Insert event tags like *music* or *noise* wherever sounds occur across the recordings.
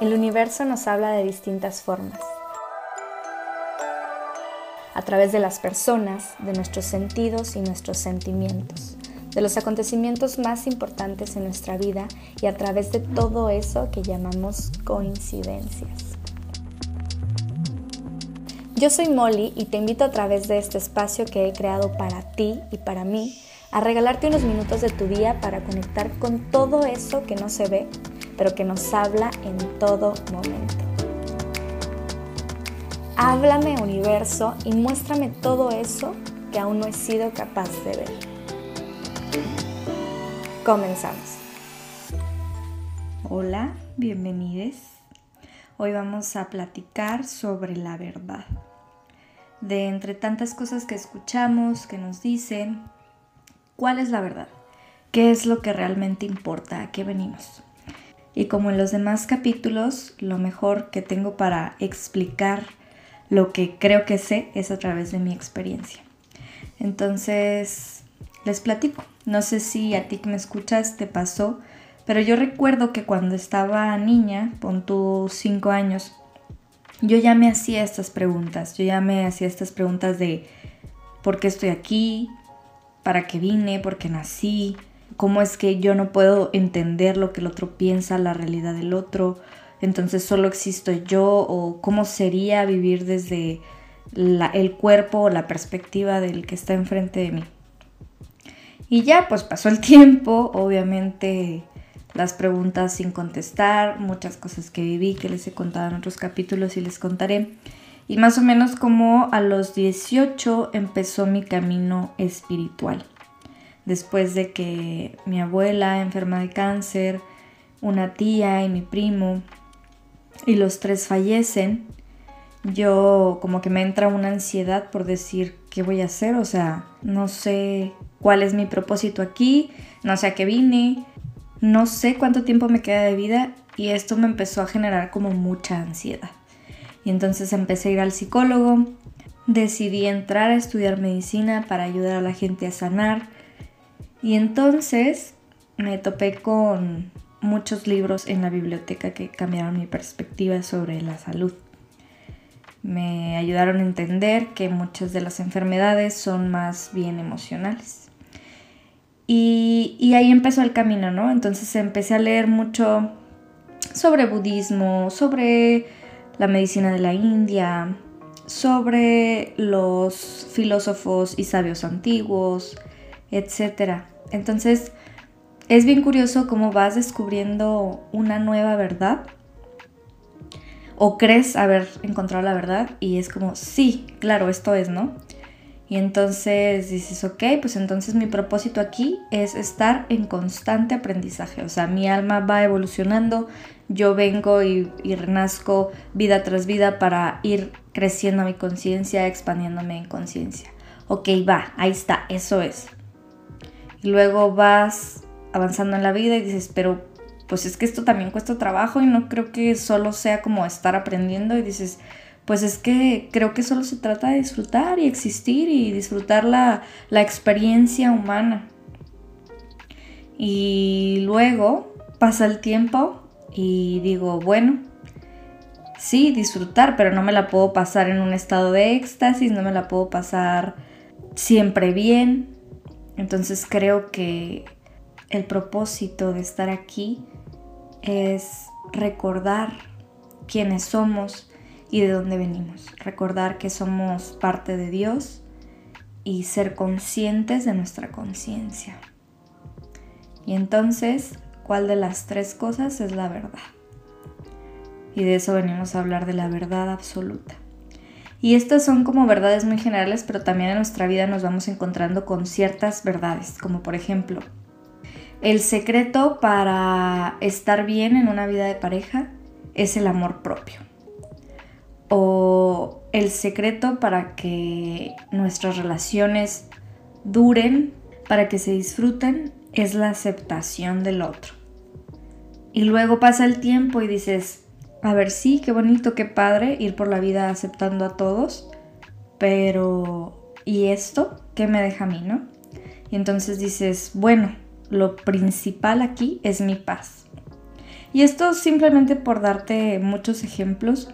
El universo nos habla de distintas formas. A través de las personas, de nuestros sentidos y nuestros sentimientos, de los acontecimientos más importantes en nuestra vida y a través de todo eso que llamamos coincidencias. Yo soy Molly y te invito a través de este espacio que he creado para ti y para mí a regalarte unos minutos de tu día para conectar con todo eso que no se ve pero que nos habla en todo momento. Háblame universo y muéstrame todo eso que aún no he sido capaz de ver. Comenzamos. Hola, bienvenidos. Hoy vamos a platicar sobre la verdad. De entre tantas cosas que escuchamos, que nos dicen, ¿cuál es la verdad? ¿Qué es lo que realmente importa? ¿A qué venimos? Y como en los demás capítulos, lo mejor que tengo para explicar lo que creo que sé es a través de mi experiencia. Entonces, les platico. No sé si a ti que me escuchas te pasó, pero yo recuerdo que cuando estaba niña, con tus 5 años, yo ya me hacía estas preguntas. Yo ya me hacía estas preguntas de ¿por qué estoy aquí? ¿Para qué vine? ¿Por qué nací? Cómo es que yo no puedo entender lo que el otro piensa, la realidad del otro, entonces solo existo yo o cómo sería vivir desde el cuerpo o la perspectiva del que está enfrente de mí. Y ya, pues pasó el *laughs* tiempo, obviamente las preguntas sin contestar, muchas cosas que viví que les he contado en otros capítulos y les contaré. Y más o menos como a los 18 empezó mi camino espiritual después de que mi abuela enferma de cáncer, una tía y mi primo, y los tres fallecen, yo como que me entra una ansiedad por decir qué voy a hacer, o sea, no sé cuál es mi propósito aquí, no sé a qué vine, no sé cuánto tiempo me queda de vida y esto me empezó a generar como mucha ansiedad. Y entonces empecé a ir al psicólogo, decidí entrar a estudiar medicina para ayudar a la gente a sanar, y entonces me topé con muchos libros en la biblioteca que cambiaron mi perspectiva sobre la salud. Me ayudaron a entender que muchas de las enfermedades son más bien emocionales. Y, ahí empezó el camino, ¿no? Entonces empecé a leer mucho sobre budismo, sobre la medicina de la India, sobre los filósofos y sabios antiguos, etc. Entonces, es bien curioso cómo vas descubriendo una nueva verdad o crees haber encontrado la verdad y es como, sí, claro, esto es, ¿no? Y entonces dices, ok, pues entonces mi propósito aquí es estar en constante aprendizaje. O sea, mi alma va evolucionando, yo vengo y, renazco vida tras vida para ir creciendo mi conciencia, expandiéndome en conciencia. Ok, va, ahí está, eso es. Y luego vas avanzando en la vida y dices, pero pues es que esto también cuesta trabajo y no creo que solo sea como estar aprendiendo y dices, pues es que creo que solo se trata de disfrutar y existir y disfrutar la, la experiencia humana. Y luego pasa el tiempo y digo, bueno, sí, disfrutar, pero no me la puedo pasar en un estado de éxtasis, no me la puedo pasar siempre bien, entonces creo que el propósito de estar aquí es recordar quiénes somos y de dónde venimos. Recordar que somos parte de Dios y ser conscientes de nuestra conciencia. Y entonces, ¿cuál de las tres cosas es la verdad? Y de eso venimos a hablar de la verdad absoluta. Y estas son como verdades muy generales, pero también en nuestra vida nos vamos encontrando con ciertas verdades, como por ejemplo, el secreto para estar bien en una vida de pareja es el amor propio. O el secreto para que nuestras relaciones duren, para que se disfruten, es la aceptación del otro. Y luego pasa el tiempo y dices, a ver, sí, qué bonito, qué padre ir por la vida aceptando a todos, pero ¿y esto qué me deja a mí, no? Y entonces dices, bueno, lo principal aquí es mi paz. Y esto simplemente por darte muchos ejemplos.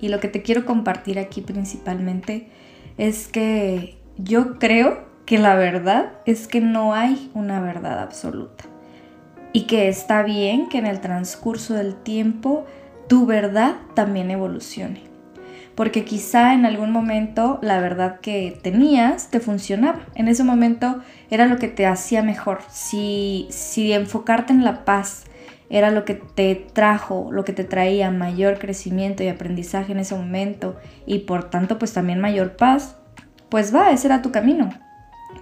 Y lo que te quiero compartir aquí principalmente es que yo creo que la verdad es que no hay una verdad absoluta. Y que está bien que en el transcurso del tiempo tu verdad también evolucione. Porque quizá en algún momento la verdad que tenías te funcionaba. En ese momento era lo que te hacía mejor. Si, si enfocarte en la paz era lo que te trajo, lo que te traía mayor crecimiento y aprendizaje en ese momento y por tanto pues también mayor paz, pues va, ese era tu camino.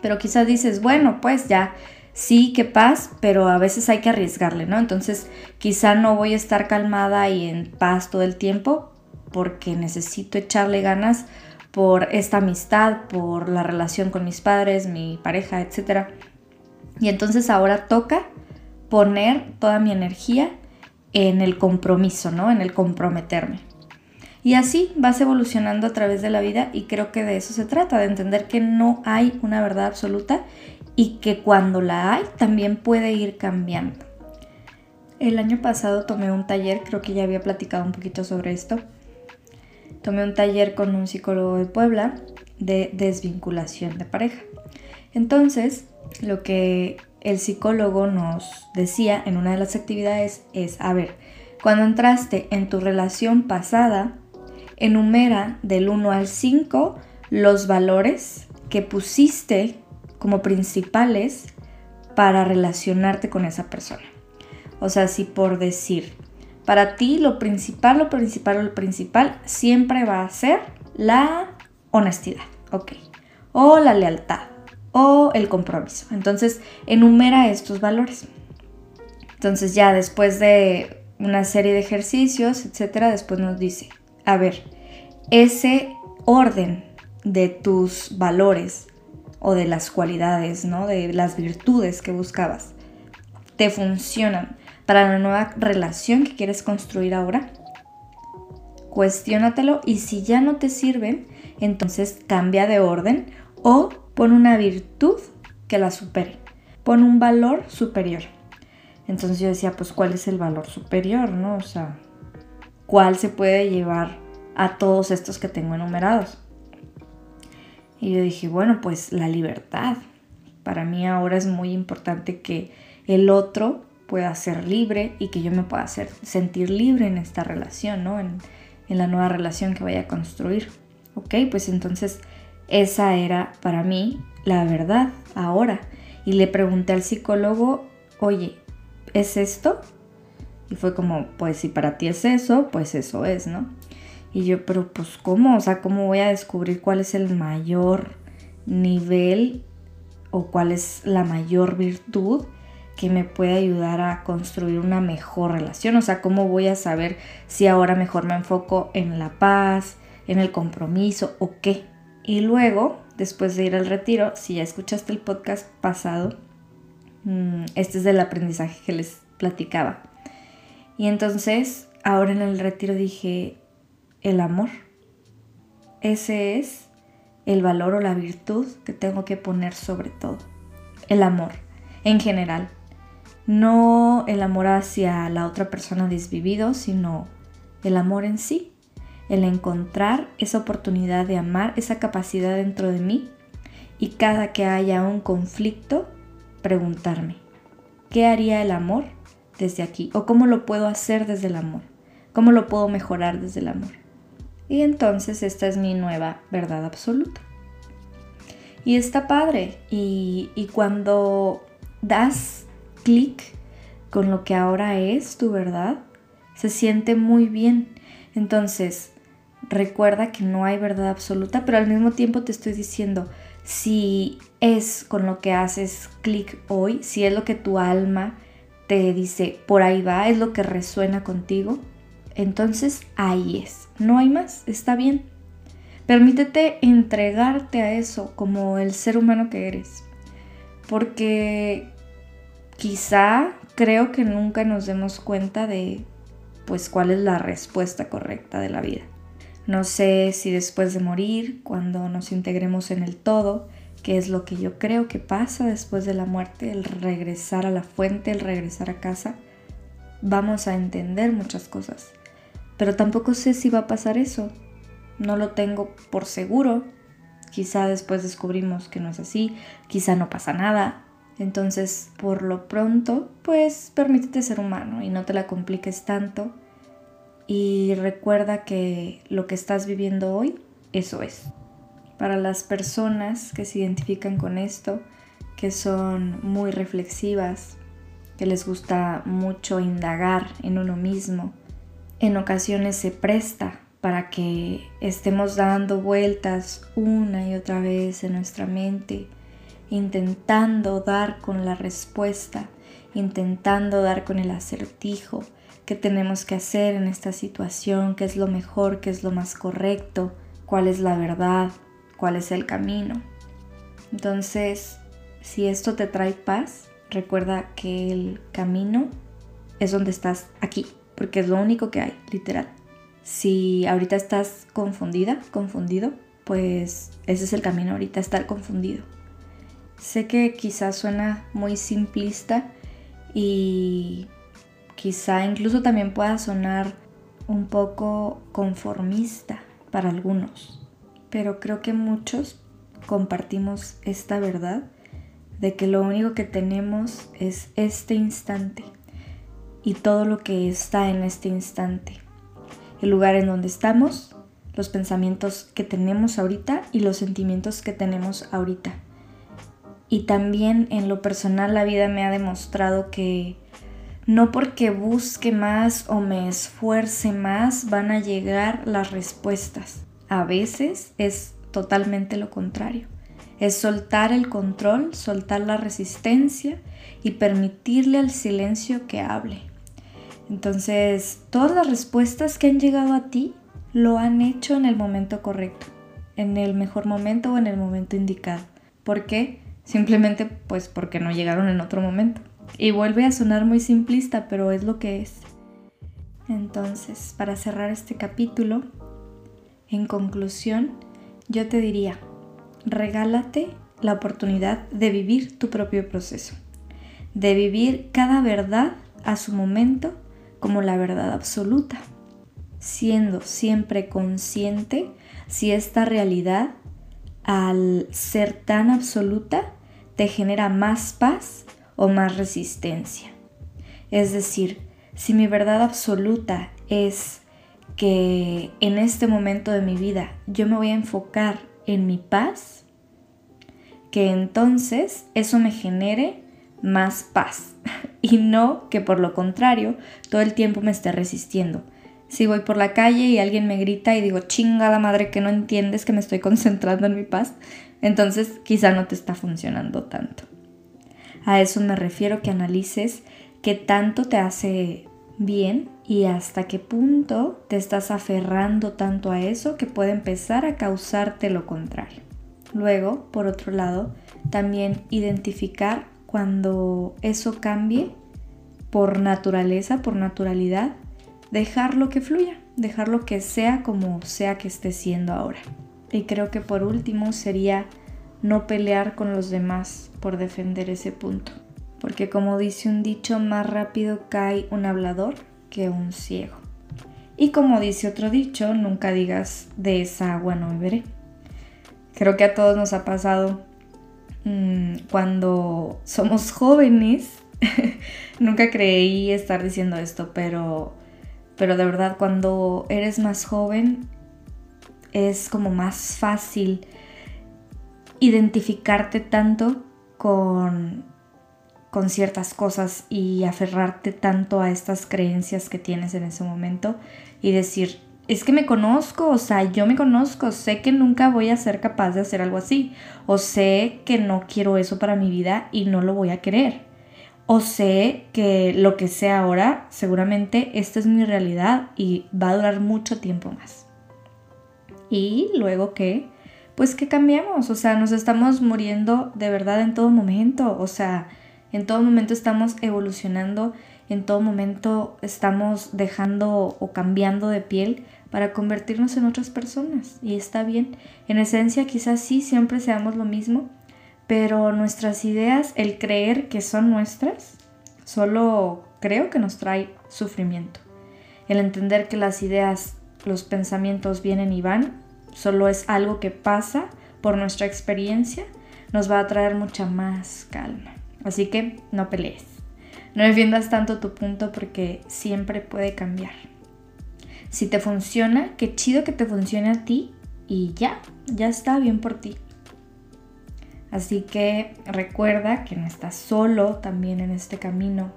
Pero quizás dices, bueno, pues ya sí, qué paz, pero a veces hay que arriesgarle, ¿no? Entonces quizá no voy a estar calmada y en paz todo el tiempo porque necesito echarle ganas por esta amistad, por la relación con mis padres, mi pareja, etc. Y entonces ahora toca poner toda mi energía en el compromiso, ¿no? En el comprometerme. Y así vas evolucionando a través de la vida y creo que de eso se trata, de entender que no hay una verdad absoluta y que cuando la hay también puede ir cambiando. El año pasado tomé un taller, creo que ya había platicado un poquito sobre esto. Tomé un taller con un psicólogo de Puebla de desvinculación de pareja. Entonces, lo que el psicólogo nos decía en una de las actividades es, a ver, cuando entraste en tu relación pasada, enumera del 1 al 5 los valores que pusiste como principales para relacionarte con esa persona. O sea, si por decir, para ti lo principal, lo principal, lo principal siempre va a ser la honestidad, ¿ok? O la lealtad, o el compromiso. Entonces, enumera estos valores. Entonces, ya después de una serie de ejercicios, etcétera, después nos dice, a ver, ese orden de tus valores o de las cualidades, ¿no? De las virtudes que buscabas, te funcionan para la nueva relación que quieres construir ahora. Cuestiónatelo y si ya no te sirven, entonces cambia de orden o Pon una virtud que la supere. Pon un valor superior. Entonces yo decía, pues ¿cuál es el valor superior? ¿No? O sea, ¿cuál se puede llevar a todos estos que tengo enumerados? Y yo dije, bueno, pues la libertad. Para mí ahora es muy importante que el otro pueda ser libre y que yo me pueda sentir libre en esta relación, ¿no? En, en la nueva relación que vaya a construir. Ok, pues entonces esa era para mí la verdad ahora. Y le pregunté al psicólogo, oye, ¿es esto? Y fue como, pues si para ti es eso, pues eso es, ¿no? Y yo, pero pues ¿cómo? O sea, ¿cómo voy a descubrir cuál es el mayor nivel o cuál es la mayor virtud que me puede ayudar a construir una mejor relación? O sea, ¿cómo voy a saber si ahora mejor me enfoco en la paz, en el compromiso o qué? Y luego, después de ir al retiro, si ya escuchaste el podcast pasado, mm, este es del aprendizaje que les platicaba. Y entonces, ahora en el retiro dije, el amor. Ese es el valor o la virtud que tengo que poner sobre todo. El amor, en general. No el amor hacia la otra persona desvivido, sino el amor en sí el encontrar esa oportunidad de amar, esa capacidad dentro de mí y cada que haya un conflicto, preguntarme, ¿qué haría el amor desde aquí? ¿O cómo lo puedo hacer desde el amor? ¿Cómo lo puedo mejorar desde el amor? Y entonces esta es mi nueva verdad absoluta. Y está padre. Y, y cuando das clic con lo que ahora es tu verdad, se siente muy bien. Entonces, Recuerda que no hay verdad absoluta, pero al mismo tiempo te estoy diciendo, si es con lo que haces clic hoy, si es lo que tu alma te dice, por ahí va, es lo que resuena contigo, entonces ahí es. No hay más, está bien. Permítete entregarte a eso como el ser humano que eres. Porque quizá creo que nunca nos demos cuenta de pues cuál es la respuesta correcta de la vida. No sé si después de morir, cuando nos integremos en el todo, que es lo que yo creo que pasa después de la muerte, el regresar a la fuente, el regresar a casa, vamos a entender muchas cosas. Pero tampoco sé si va a pasar eso. No lo tengo por seguro. Quizá después descubrimos que no es así, quizá no pasa nada. Entonces, por lo pronto, pues permítete ser humano y no te la compliques tanto. Y recuerda que lo que estás viviendo hoy, eso es. Para las personas que se identifican con esto, que son muy reflexivas, que les gusta mucho indagar en uno mismo. En ocasiones se presta para que estemos dando vueltas una y otra vez en nuestra mente, intentando dar con la respuesta, intentando dar con el acertijo, qué tenemos que hacer en esta situación, qué es lo mejor, qué es lo más correcto, cuál es la verdad, cuál es el camino. Entonces, si esto te trae paz, recuerda que el camino es donde estás aquí, porque es lo único que hay, literal. Si ahorita estás confundida, confundido, pues ese es el camino ahorita, estar confundido. Sé que quizás suena muy simplista y quizá incluso también pueda sonar un poco conformista para algunos, pero creo que muchos compartimos esta verdad de que lo único que tenemos es este instante y todo lo que está en este instante. El lugar en donde estamos, los pensamientos que tenemos ahorita y los sentimientos que tenemos ahorita. Y también en lo personal la vida me ha demostrado que no porque busque más o me esfuerce más van a llegar las respuestas. A veces es totalmente lo contrario es soltar el control, soltar la resistencia y permitirle al silencio que hable. Entonces, todas las respuestas que han llegado a ti lo han hecho en el momento correcto, en el mejor momento o en el momento indicado. ¿Por qué? Simplemente pues porque no llegaron en otro momento. Y vuelve a sonar muy simplista, pero es lo que es. Entonces, para cerrar este capítulo, en conclusión, yo te diría, regálate la oportunidad de vivir tu propio proceso, de vivir cada verdad a su momento como la verdad absoluta, siendo siempre consciente si esta realidad, al ser tan absoluta, te genera más paz o más resistencia. Es decir, si mi verdad absoluta es que en este momento de mi vida yo me voy a enfocar en mi paz, que entonces eso me genere más paz *laughs* y no que por lo contrario todo el tiempo me esté resistiendo. Si voy por la calle y alguien me grita y digo, chinga la madre que no entiendes que me estoy *laughs* concentrando en mi paz, entonces quizá no te está funcionando tanto. A eso me refiero que analices qué tanto te hace bien y hasta qué punto te estás aferrando tanto a eso que puede empezar a causarte lo contrario. Luego, por otro lado, también identificar cuando eso cambie por naturaleza, por naturalidad, dejarlo que fluya, dejarlo que sea como sea que esté siendo ahora. Y creo que por último sería no pelear con los demás por defender ese punto. Porque como dice un dicho, más rápido cae un hablador que un ciego. Y como dice otro dicho, nunca digas de esa agua no beberé. Creo que a todos nos ha pasado mm, cuando somos jóvenes. *laughs* nunca creí estar diciendo esto, pero, pero de verdad cuando eres más joven es como más fácil identificarte tanto con con ciertas cosas y aferrarte tanto a estas creencias que tienes en ese momento y decir, es que me conozco, o sea, yo me conozco, sé que nunca voy a ser capaz de hacer algo así, o sé que no quiero eso para mi vida y no lo voy a querer, o sé que lo que sé ahora, seguramente esta es mi realidad y va a durar mucho tiempo más. Y luego que, pues que cambiamos, o sea, nos estamos muriendo de verdad en todo momento, o sea, en todo momento estamos evolucionando, en todo momento estamos dejando o cambiando de piel para convertirnos en otras personas. Y está bien. En esencia quizás sí, siempre seamos lo mismo, pero nuestras ideas, el creer que son nuestras, solo creo que nos trae sufrimiento. El entender que las ideas, los pensamientos vienen y van, solo es algo que pasa por nuestra experiencia, nos va a traer mucha más calma. Así que no pelees. No defiendas tanto tu punto porque siempre puede cambiar. Si te funciona, qué chido que te funcione a ti y ya, ya está bien por ti. Así que recuerda que no estás solo también en este camino,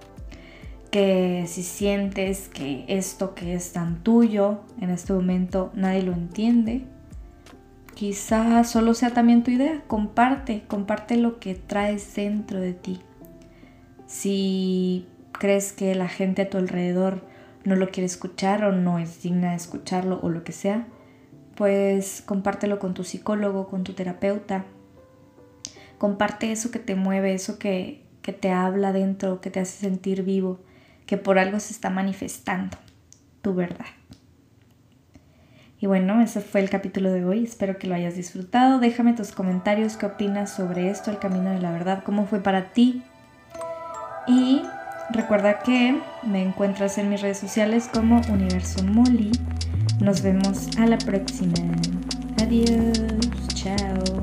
que si sientes que esto que es tan tuyo en este momento nadie lo entiende, quizá solo sea también tu idea, comparte, comparte lo que traes dentro de ti. Si crees que la gente a tu alrededor no lo quiere escuchar o no es digna de escucharlo o lo que sea, pues compártelo con tu psicólogo, con tu terapeuta. Comparte eso que te mueve, eso que, que te habla dentro, que te hace sentir vivo, que por algo se está manifestando, tu verdad. Y bueno, ese fue el capítulo de hoy. Espero que lo hayas disfrutado. Déjame tus comentarios, qué opinas sobre esto, el camino de la verdad, cómo fue para ti, y recuerda que me encuentras en mis redes sociales como Universo Molly. Nos vemos a la próxima. Adiós. Chao.